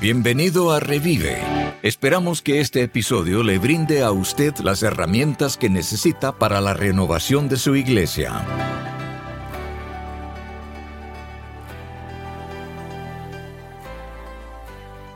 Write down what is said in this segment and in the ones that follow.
Bienvenido a Revive. Esperamos que este episodio le brinde a usted las herramientas que necesita para la renovación de su iglesia.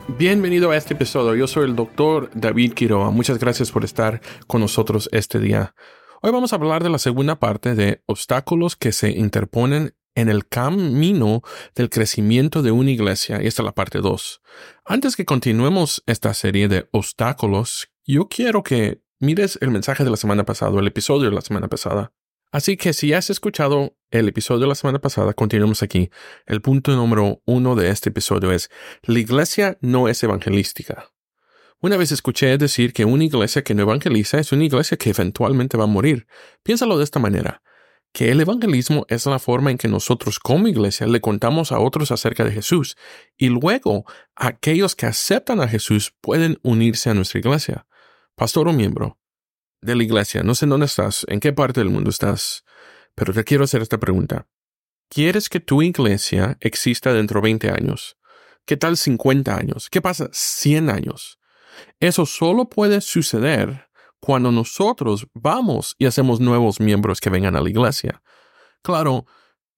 Bienvenido a este episodio. Yo soy el doctor David Quiroa. Muchas gracias por estar con nosotros este día. Hoy vamos a hablar de la segunda parte de obstáculos que se interponen en el camino del crecimiento de una iglesia, y esta es la parte 2. Antes que continuemos esta serie de obstáculos, yo quiero que mires el mensaje de la semana pasada, el episodio de la semana pasada. Así que si has escuchado el episodio de la semana pasada, continuamos aquí. El punto número uno de este episodio es, la iglesia no es evangelística. Una vez escuché decir que una iglesia que no evangeliza es una iglesia que eventualmente va a morir. Piénsalo de esta manera que el evangelismo es la forma en que nosotros como iglesia le contamos a otros acerca de Jesús y luego aquellos que aceptan a Jesús pueden unirse a nuestra iglesia. Pastor o miembro de la iglesia, no sé dónde estás, en qué parte del mundo estás, pero te quiero hacer esta pregunta. ¿Quieres que tu iglesia exista dentro de 20 años? ¿Qué tal 50 años? ¿Qué pasa 100 años? Eso solo puede suceder cuando nosotros vamos y hacemos nuevos miembros que vengan a la iglesia. Claro,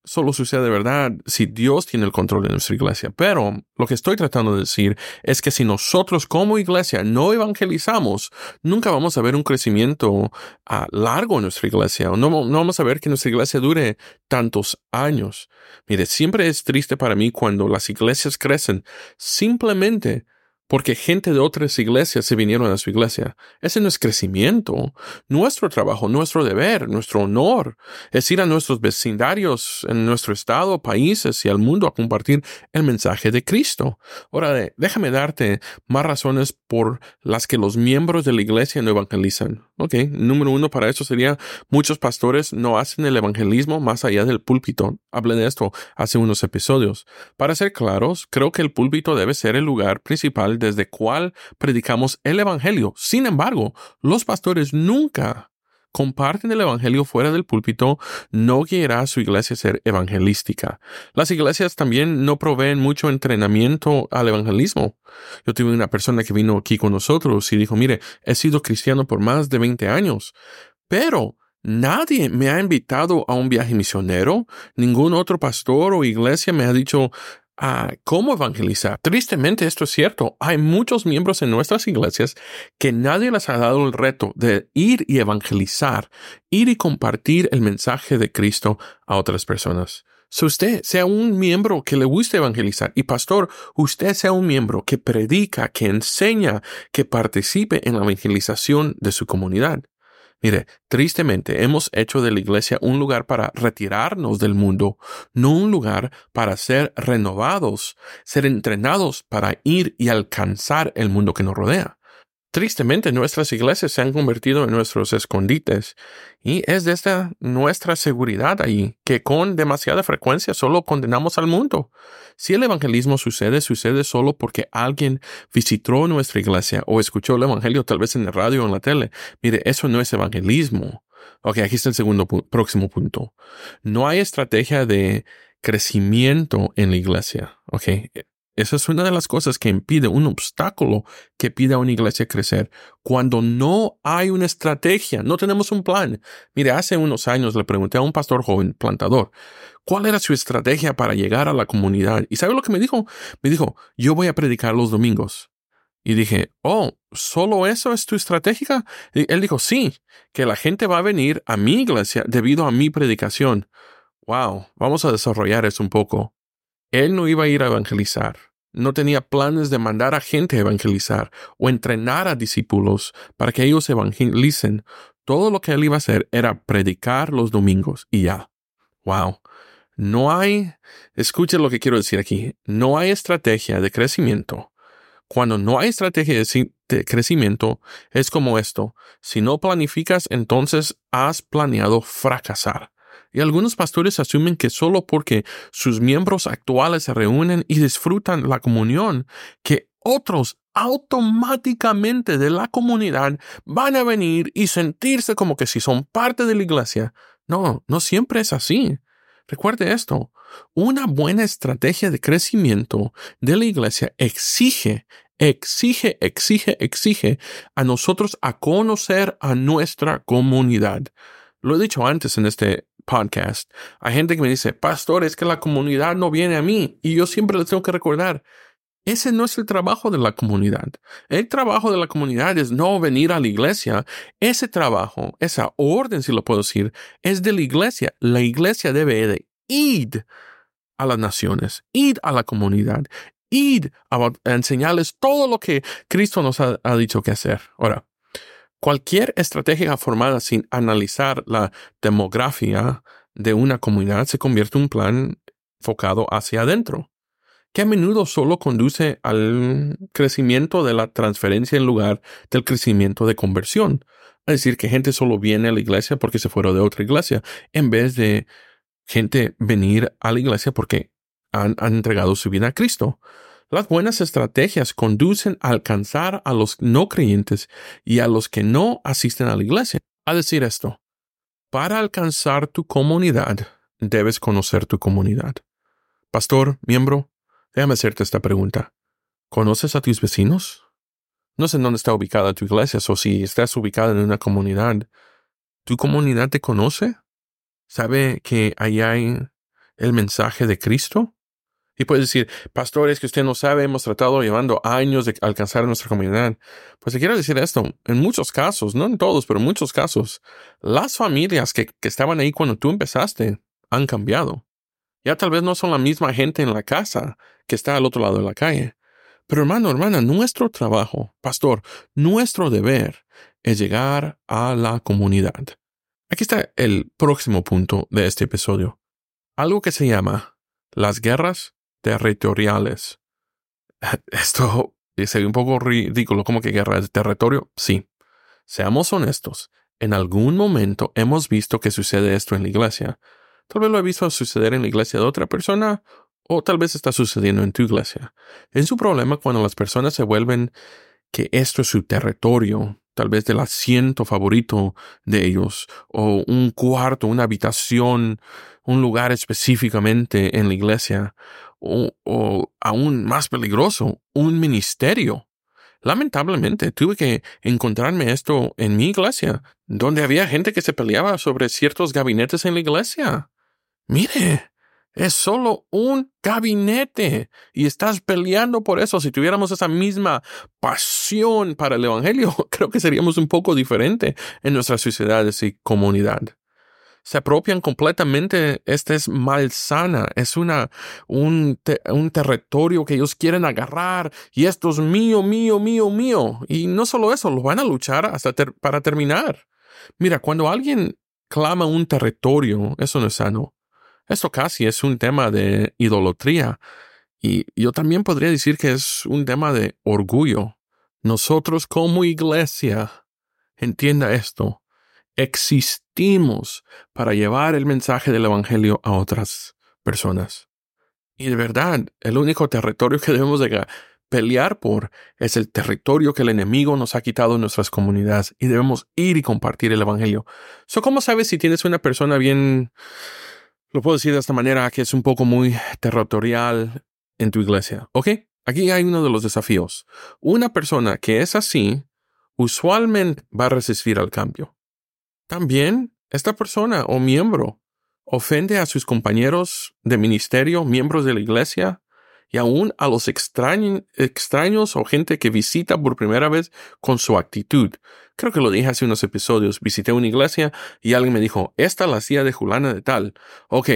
solo sucede de verdad si Dios tiene el control de nuestra iglesia. Pero lo que estoy tratando de decir es que si nosotros como iglesia no evangelizamos, nunca vamos a ver un crecimiento ah, largo en nuestra iglesia. No, no vamos a ver que nuestra iglesia dure tantos años. Mire, siempre es triste para mí cuando las iglesias crecen simplemente porque gente de otras iglesias se vinieron a su iglesia. Ese no es crecimiento. Nuestro trabajo, nuestro deber, nuestro honor es ir a nuestros vecindarios en nuestro estado, países y al mundo a compartir el mensaje de Cristo. Ahora, déjame darte más razones por las que los miembros de la iglesia no evangelizan. Ok, número uno para eso sería muchos pastores no hacen el evangelismo más allá del púlpito. Hablé de esto hace unos episodios. Para ser claros, creo que el púlpito debe ser el lugar principal desde cual predicamos el Evangelio. Sin embargo, los pastores nunca comparten el Evangelio fuera del púlpito, no guiará a su iglesia a ser evangelística. Las iglesias también no proveen mucho entrenamiento al evangelismo. Yo tuve una persona que vino aquí con nosotros y dijo, mire, he sido cristiano por más de 20 años, pero Nadie me ha invitado a un viaje misionero, ningún otro pastor o iglesia me ha dicho, cómo evangelizar. Tristemente esto es cierto. Hay muchos miembros en nuestras iglesias que nadie les ha dado el reto de ir y evangelizar, ir y compartir el mensaje de Cristo a otras personas. Si usted sea un miembro que le guste evangelizar y pastor, usted sea un miembro que predica, que enseña, que participe en la evangelización de su comunidad. Mire, tristemente hemos hecho de la iglesia un lugar para retirarnos del mundo, no un lugar para ser renovados, ser entrenados para ir y alcanzar el mundo que nos rodea. Tristemente, nuestras iglesias se han convertido en nuestros escondites y es desde nuestra seguridad ahí que con demasiada frecuencia solo condenamos al mundo. Si el evangelismo sucede, sucede solo porque alguien visitó nuestra iglesia o escuchó el evangelio tal vez en la radio o en la tele. Mire, eso no es evangelismo. Ok, aquí está el segundo próximo punto. No hay estrategia de crecimiento en la iglesia. Ok, esa es una de las cosas que impide, un obstáculo que pide a una iglesia crecer. Cuando no hay una estrategia, no tenemos un plan. Mire, hace unos años le pregunté a un pastor joven, plantador, cuál era su estrategia para llegar a la comunidad. ¿Y sabe lo que me dijo? Me dijo, yo voy a predicar los domingos. Y dije, oh, ¿solo eso es tu estrategia? Y él dijo, sí, que la gente va a venir a mi iglesia debido a mi predicación. Wow, vamos a desarrollar eso un poco. Él no iba a ir a evangelizar. No tenía planes de mandar a gente a evangelizar o entrenar a discípulos para que ellos evangelicen. Todo lo que él iba a hacer era predicar los domingos y ya. Wow. No hay, escuche lo que quiero decir aquí, no hay estrategia de crecimiento. Cuando no hay estrategia de, crecimiento, es como esto. Si no planificas, entonces has planeado fracasar. Y algunos pastores asumen que solo porque sus miembros actuales se reúnen y disfrutan la comunión, que otros automáticamente de la comunidad van a venir y sentirse como que si son parte de la iglesia. No, no siempre es así. Recuerde esto, una buena estrategia de crecimiento de la iglesia exige, exige, exige, exige a nosotros a conocer a nuestra comunidad. Lo he dicho antes en este podcast. Hay gente que me dice, pastor, es que la comunidad no viene a mí. Y yo siempre les tengo que recordar, ese no es el trabajo de la comunidad. El trabajo de la comunidad es no venir a la iglesia. Ese trabajo, esa orden, si lo puedo decir, es de la iglesia. La iglesia debe de ir a las naciones, ir a la comunidad, ir a, enseñarles todo lo que Cristo nos ha, ha dicho que hacer. Ahora, cualquier estrategia formada sin analizar la demografía de una comunidad se convierte en un plan enfocado hacia adentro que a menudo solo conduce al crecimiento de la transferencia en lugar del crecimiento de conversión. Es decir, que gente solo viene a la iglesia porque se fueron de otra iglesia, en vez de gente venir a la iglesia porque han, han entregado su vida a Cristo. Las buenas estrategias conducen a alcanzar a los no creyentes y a los que no asisten a la iglesia. A decir esto, para alcanzar tu comunidad, debes conocer tu comunidad. Pastor, miembro, Déjame hacerte esta pregunta. ¿Conoces a tus vecinos? No sé en dónde está ubicada tu iglesia o si estás ubicada en una comunidad. ¿Tu comunidad te conoce? ¿Sabe que ahí hay el mensaje de Cristo? Y puedes decir, pastores, que usted no sabe, hemos tratado llevando años de alcanzar nuestra comunidad. Pues te quiero decir esto, en muchos casos, no en todos, pero en muchos casos, las familias que, que estaban ahí cuando tú empezaste han cambiado. Ya tal vez no son la misma gente en la casa que está al otro lado de la calle. Pero hermano, hermana, nuestro trabajo, pastor, nuestro deber es llegar a la comunidad. Aquí está el próximo punto de este episodio. Algo que se llama las guerras territoriales. Esto dice un poco ridículo, como que guerra de territorio. Sí. Seamos honestos. En algún momento hemos visto que sucede esto en la iglesia. Tal vez lo he visto suceder en la iglesia de otra persona o tal vez está sucediendo en tu iglesia. Es un problema cuando las personas se vuelven que esto es su territorio, tal vez del asiento favorito de ellos, o un cuarto, una habitación, un lugar específicamente en la iglesia, o, aún más peligroso, un ministerio. Lamentablemente tuve que encontrarme esto en mi iglesia, donde había gente que se peleaba sobre ciertos gabinetes en la iglesia. Mire, es solo un gabinete y estás peleando por eso. Si tuviéramos esa misma pasión para el Evangelio, creo que seríamos un poco diferente en nuestras sociedades y comunidad. Se apropian completamente, esta es malsana, es una, un, un territorio que ellos quieren agarrar y esto es mío, mío, mío, mío. Y no solo eso, lo van a luchar hasta para terminar. Mira, cuando alguien clama un territorio, eso no es sano. Esto casi es un tema de idolatría y yo también podría decir que es un tema de orgullo. Nosotros como iglesia, entienda esto, existimos para llevar el mensaje del Evangelio a otras personas. Y de verdad, el único territorio que debemos de pelear por es el territorio que el enemigo nos ha quitado en nuestras comunidades y debemos ir y compartir el Evangelio. So, ¿Cómo sabes si tienes una persona bien lo puedo decir de esta manera que es un poco muy territorial en tu iglesia. ¿Ok? Aquí hay uno de los desafíos. Una persona que es así, usualmente va a resistir al cambio. También esta persona o miembro ofende a sus compañeros de ministerio, miembros de la iglesia, y aún a los extraños o gente que visita por primera vez con su actitud. Creo que lo dije hace unos episodios. Visité una iglesia y alguien me dijo, esta la hacía de Julana de tal. Ok,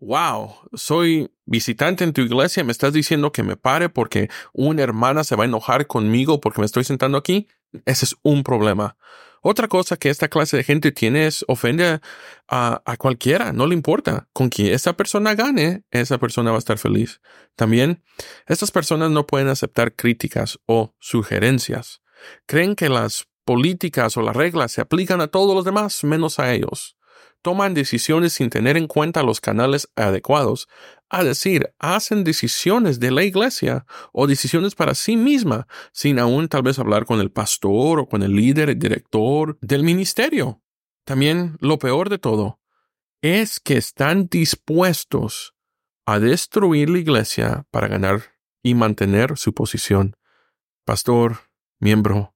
wow, soy visitante en tu iglesia, me estás diciendo que me pare porque una hermana se va a enojar conmigo porque me estoy sentando aquí. Ese es un problema. Otra cosa que esta clase de gente tiene es ofende a, a, cualquiera, no le importa. Con que esa persona gane, esa persona va a estar feliz. También, estas personas no pueden aceptar críticas o sugerencias. Creen que las políticas o las reglas se aplican a todos los demás menos a ellos toman decisiones sin tener en cuenta los canales adecuados, a decir, hacen decisiones de la iglesia o decisiones para sí misma, sin aún tal vez hablar con el pastor o con el líder, el director del ministerio. También lo peor de todo es que están dispuestos a destruir la iglesia para ganar y mantener su posición. Pastor, miembro,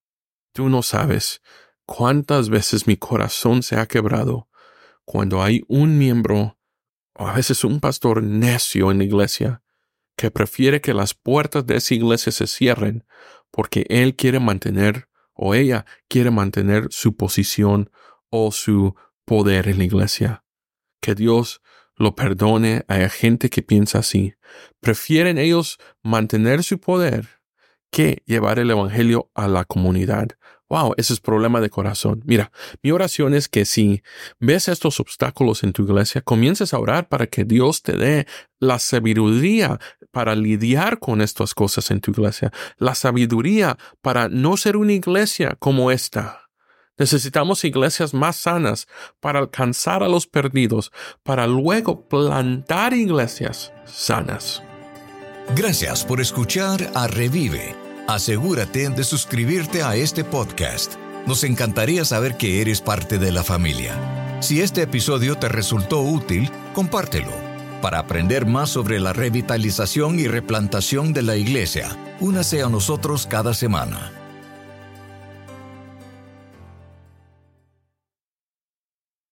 tú no sabes cuántas veces mi corazón se ha quebrado cuando hay un miembro o a veces un pastor necio en la iglesia que prefiere que las puertas de esa iglesia se cierren porque él quiere mantener o ella quiere mantener su posición o su poder en la iglesia. Que Dios lo perdone a gente que piensa así. Prefieren ellos mantener su poder que llevar el Evangelio a la comunidad. Wow, ese es problema de corazón. Mira, mi oración es que si ves estos obstáculos en tu iglesia, comiences a orar para que Dios te dé la sabiduría para lidiar con estas cosas en tu iglesia, la sabiduría para no ser una iglesia como esta. Necesitamos iglesias más sanas para alcanzar a los perdidos, para luego plantar iglesias sanas. Gracias por escuchar a Revive. Asegúrate de suscribirte a este podcast. Nos encantaría saber que eres parte de la familia. Si este episodio te resultó útil, compártelo. Para aprender más sobre la revitalización y replantación de la iglesia, únase a nosotros cada semana.